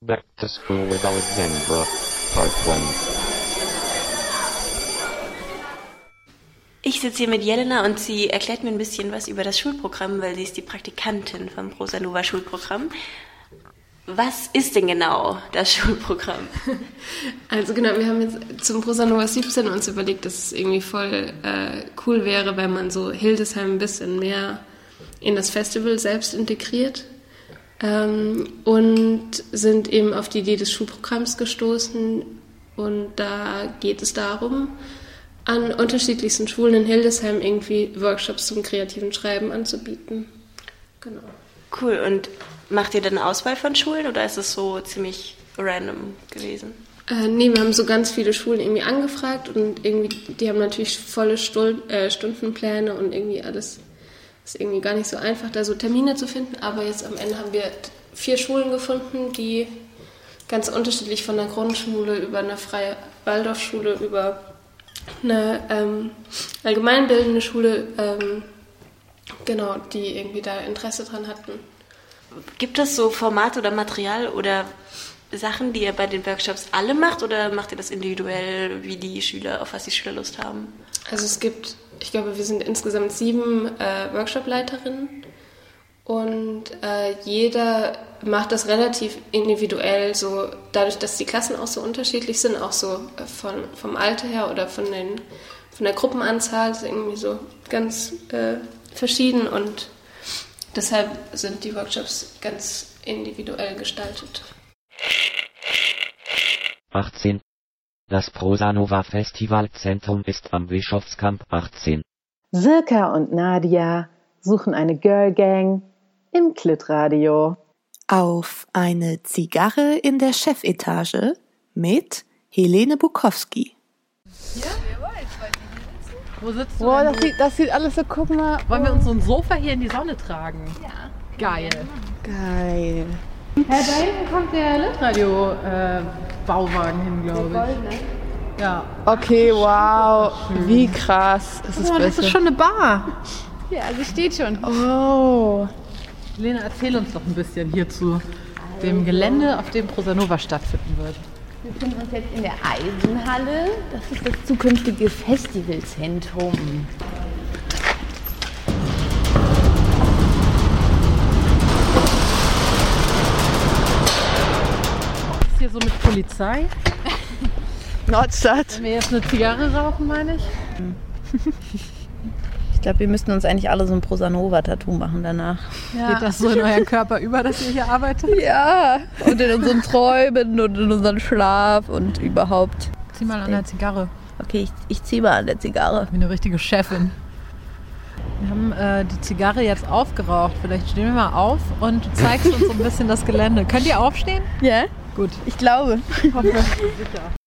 Back to School with Alexandra, Part 1. Ich sitze hier mit Jelena und sie erklärt mir ein bisschen was über das Schulprogramm, weil sie ist die Praktikantin vom Prosanova Schulprogramm. Was ist denn genau das Schulprogramm? Also genau, wir haben jetzt zum Prosanova 17 uns überlegt, dass es irgendwie voll äh, cool wäre, wenn man so Hildesheim ein bisschen mehr in das Festival selbst integriert. Ähm, und sind eben auf die Idee des Schulprogramms gestoßen. Und da geht es darum, an unterschiedlichsten Schulen in Hildesheim irgendwie Workshops zum kreativen Schreiben anzubieten. Genau. Cool. Und macht ihr dann eine Auswahl von Schulen oder ist es so ziemlich random gewesen? Äh, nee, wir haben so ganz viele Schulen irgendwie angefragt und irgendwie, die haben natürlich volle Stul äh, Stundenpläne und irgendwie alles ist irgendwie gar nicht so einfach, da so Termine zu finden. Aber jetzt am Ende haben wir vier Schulen gefunden, die ganz unterschiedlich von der Grundschule über eine freie Waldorfschule über eine ähm, allgemeinbildende Schule, ähm, genau, die irgendwie da Interesse dran hatten. Gibt es so Format oder Material oder Sachen, die ihr bei den Workshops alle macht oder macht ihr das individuell, wie die Schüler, auf was die Schüler Lust haben? Also es gibt, ich glaube, wir sind insgesamt sieben äh, Workshop-Leiterinnen und äh, jeder macht das relativ individuell, so dadurch, dass die Klassen auch so unterschiedlich sind, auch so äh, von, vom Alter her oder von, den, von der Gruppenanzahl, ist irgendwie so ganz äh, verschieden und deshalb sind die Workshops ganz individuell gestaltet. 18. Das Prosanova Festivalzentrum ist am Bischofskamp 18. Sirka und Nadia suchen eine Girl Gang im Klitradio. Auf eine Zigarre in der Chefetage mit Helene Bukowski. Wo sitzt du? Boah, das du? sieht, das sieht alles so, guck mal. Wollen wir uns so ein Sofa hier in die Sonne tragen? Ja. Geil. Geil. Ja, da hinten kommt der Litradio-Bauwagen hin, glaube ich. Ja. Okay, wow. Wie krass. Das ist Oh, das ist schon eine Bar. Ja, sie steht schon. Oh. Lena, erzähl uns doch ein bisschen hier zu dem Gelände, auf dem Prosanova stattfinden wird. Wir befinden uns jetzt in der Eisenhalle. Das ist das zukünftige Festivalzentrum. So mit Polizei? Nordstadt. Wenn wir jetzt eine Zigarre rauchen, meine ich. Ich glaube, wir müssten uns eigentlich alle so ein Prosanova-Tattoo machen danach. Geht das so in euren Körper über, dass ihr hier arbeitet? Ja, und in unseren Träumen und in unserem Schlaf und überhaupt. Zieh mal an der Zigarre. Okay, ich, ich ziehe mal an der Zigarre. Wie eine richtige Chefin. Wir haben äh, die Zigarre jetzt aufgeraucht. Vielleicht stehen wir mal auf und du zeigst uns so ein bisschen das Gelände. Könnt ihr aufstehen? Ja, Gut. ich glaube. Hoffe. Sicher.